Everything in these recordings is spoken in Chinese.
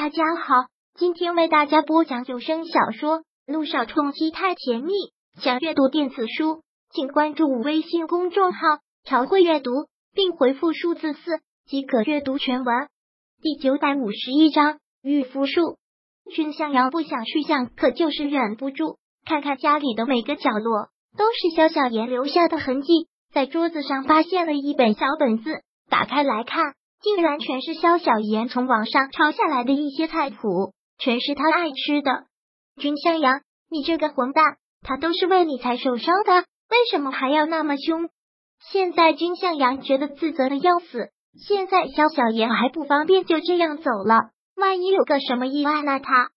大家好，今天为大家播讲有声小说《路上冲击太甜蜜》。想阅读电子书，请关注微信公众号“朝会阅读”，并回复数字四即可阅读全文。第九百五十一章御夫术。君向阳不想去想，可就是忍不住。看看家里的每个角落，都是萧小言留下的痕迹。在桌子上发现了一本小本子，打开来看。竟然全是萧小言从网上抄下来的一些菜谱，全是他爱吃的。君向阳，你这个混蛋，他都是为你才受伤的，为什么还要那么凶？现在君向阳觉得自责的要死。现在萧小言还不方便就这样走了，万一有个什么意外，那他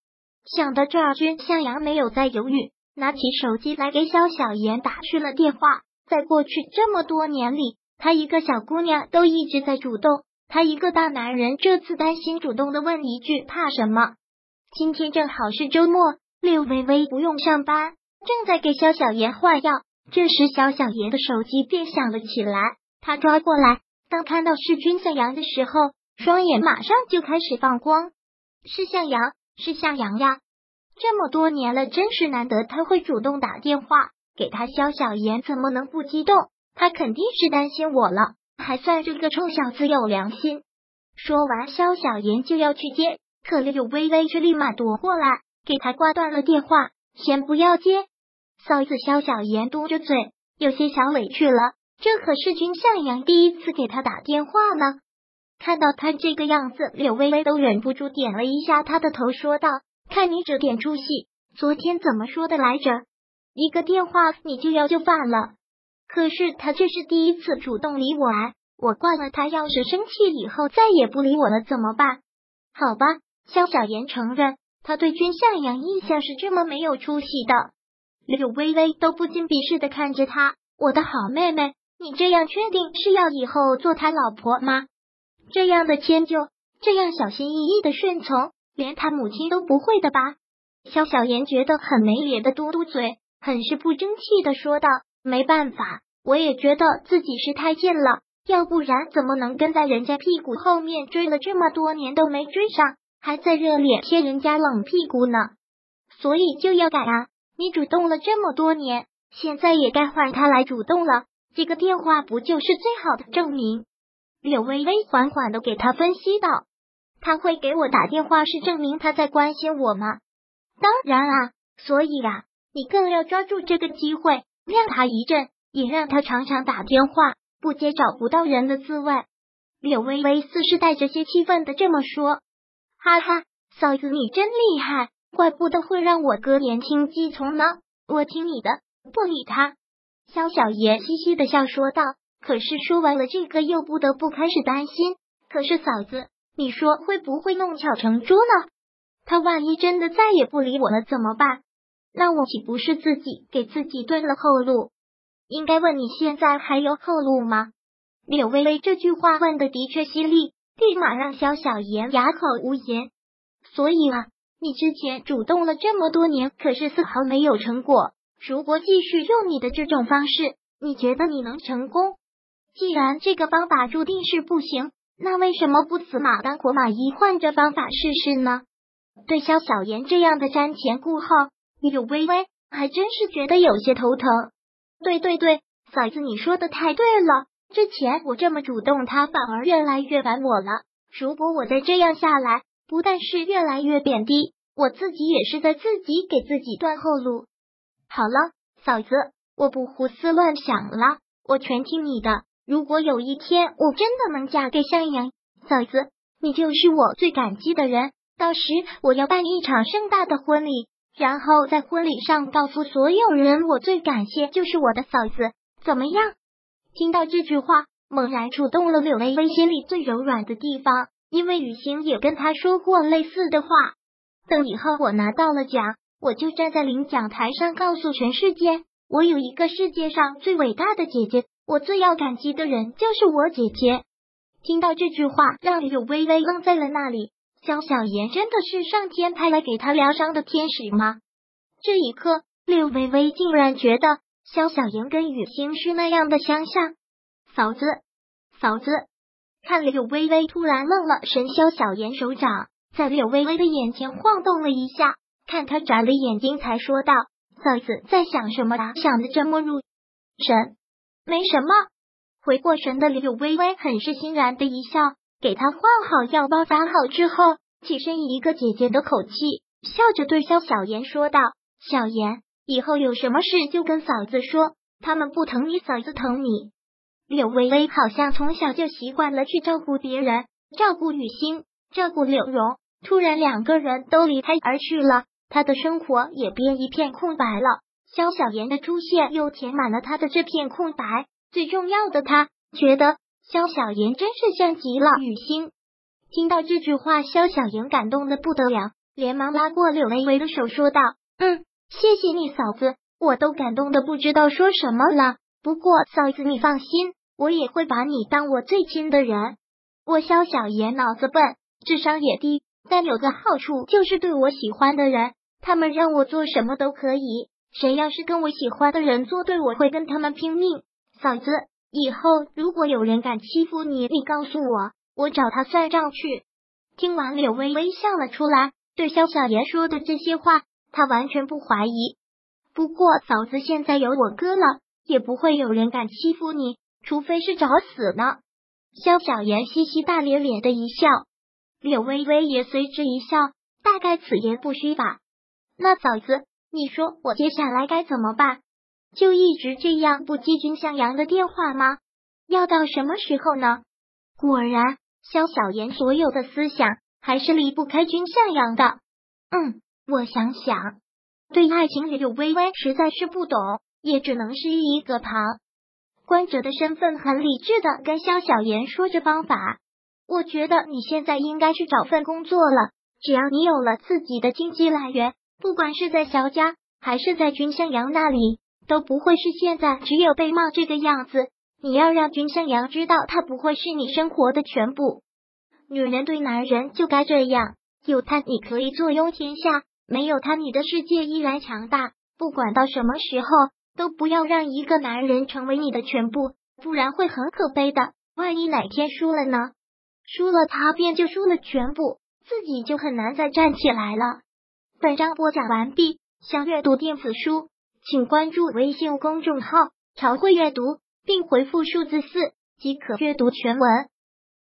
想到这儿，君向阳没有再犹豫，拿起手机来给萧小言打去了电话。在过去这么多年里，他一个小姑娘都一直在主动。他一个大男人，这次担心，主动的问一句：“怕什么？”今天正好是周末，柳微微不用上班，正在给肖小妍换药。这时，肖小妍的手机便响了起来。他抓过来，当看到是君向阳的时候，双眼马上就开始放光。是向阳，是向阳呀！这么多年了，真是难得他会主动打电话给他。肖小妍怎么能不激动？他肯定是担心我了。还算这个臭小子有良心。说完，肖小妍就要去接，可柳微微却立马夺过来，给他挂断了电话。先不要接，嫂子。肖小妍嘟着嘴，有些小委屈了。这可是君向阳第一次给他打电话呢。看到他这个样子，柳微微都忍不住点了一下他的头，说道：“看你这点出息，昨天怎么说的来着？一个电话你就要就范了。”可是他这是第一次主动理我！我挂了他，要是生气以后再也不理我了怎么办？好吧，肖小妍承认他对君向阳印象是这么没有出息的。柳微微都不禁鄙视的看着他，我的好妹妹，你这样确定是要以后做他老婆吗？这样的迁就，这样小心翼翼的顺从，连他母亲都不会的吧？肖小妍觉得很没脸的嘟嘟嘴，很是不争气的说道。没办法，我也觉得自己是太贱了，要不然怎么能跟在人家屁股后面追了这么多年都没追上，还在热脸贴人家冷屁股呢？所以就要改啊！你主动了这么多年，现在也该换他来主动了。这个电话不就是最好的证明？柳微微缓缓的给他分析道：“他会给我打电话，是证明他在关心我吗？当然啊，所以啊，你更要抓住这个机会。”晾他一阵，也让他常常打电话，不接找不到人的滋味。柳微微似是带着些气愤的这么说：“哈哈，嫂子你真厉害，怪不得会让我哥言听计从呢。我听你的，不理他。”萧小爷嘻嘻的笑说道。可是说完了这个，又不得不开始担心。可是嫂子，你说会不会弄巧成拙呢？他万一真的再也不理我了，怎么办？那我岂不是自己给自己断了后路？应该问你现在还有后路吗？柳微微这句话问的的确犀利，立马让萧小言哑口无言。所以啊，你之前主动了这么多年，可是丝毫没有成果。如果继续用你的这种方式，你觉得你能成功？既然这个方法注定是不行，那为什么不死马当活马医，换着方法试试呢？对萧小言这样的瞻前顾后。柳微微还真是觉得有些头疼。对对对，嫂子，你说的太对了。之前我这么主动，他反而越来越烦我了。如果我再这样下来，不但是越来越贬低我自己，也是在自己给自己断后路。好了，嫂子，我不胡思乱想了，我全听你的。如果有一天我真的能嫁给向阳，嫂子，你就是我最感激的人。到时我要办一场盛大的婚礼。然后在婚礼上告诉所有人，我最感谢就是我的嫂子，怎么样？听到这句话，猛然触动了柳微微心里最柔软的地方，因为雨欣也跟他说过类似的话。等以后我拿到了奖，我就站在领奖台上，告诉全世界，我有一个世界上最伟大的姐姐，我最要感激的人就是我姐姐。听到这句话，让柳微微愣在了那里。萧小言真的是上天派来给他疗伤的天使吗？这一刻，柳微微竟然觉得萧小言跟雨欣是那样的相像。嫂子，嫂子，看柳微微突然愣了神，萧小言手掌在柳微微的眼前晃动了一下，看他眨了眼睛，才说道：“嫂子在想什么啊？想的这么入神？没什么。”回过神的柳微微很是欣然的一笑，给他换好药包，扎好之后，起身一个姐姐的口气，笑着对萧小妍说道：“小妍，以后有什么事就跟嫂子说，他们不疼你，嫂子疼你。”柳微微好像从小就习惯了去照顾别人，照顾雨欣，照顾柳荣。突然两个人都离开而去了，他的生活也变一片空白了。萧小妍的出现又填满了他的这片空白。最重要的，他觉得肖小言真是像极了雨欣。听到这句话，肖小言感动的不得了，连忙拉过柳微微的手，说道：“嗯，谢谢你，嫂子，我都感动的不知道说什么了。不过嫂子你放心，我也会把你当我最亲的人。我肖小言脑子笨，智商也低，但有个好处就是对我喜欢的人，他们让我做什么都可以。谁要是跟我喜欢的人作对，我会跟他们拼命。”嫂子，以后如果有人敢欺负你，你告诉我，我找他算账去。听完，柳微微笑了出来，对萧小言说的这些话，他完全不怀疑。不过，嫂子现在有我哥了，也不会有人敢欺负你，除非是找死呢。萧小言嘻嘻大咧咧的一笑，柳微微也随之一笑，大概此言不虚吧。那嫂子，你说我接下来该怎么办？就一直这样不接君向阳的电话吗？要到什么时候呢？果然，萧小言所有的思想还是离不开君向阳的。嗯，我想想，对爱情柳微微实在是不懂，也只能是一个旁观者的身份，很理智的跟萧小言说着方法。我觉得你现在应该去找份工作了，只要你有了自己的经济来源，不管是在萧家还是在君向阳那里。都不会是现在只有被骂这个样子。你要让君向阳知道，他不会是你生活的全部。女人对男人就该这样，有他你可以坐拥天下，没有他你的世界依然强大。不管到什么时候，都不要让一个男人成为你的全部，不然会很可悲的。万一哪天输了呢？输了他便就输了全部，自己就很难再站起来了。本章播讲完毕，想阅读电子书。请关注微信公众号“朝会阅读”，并回复数字四即可阅读全文。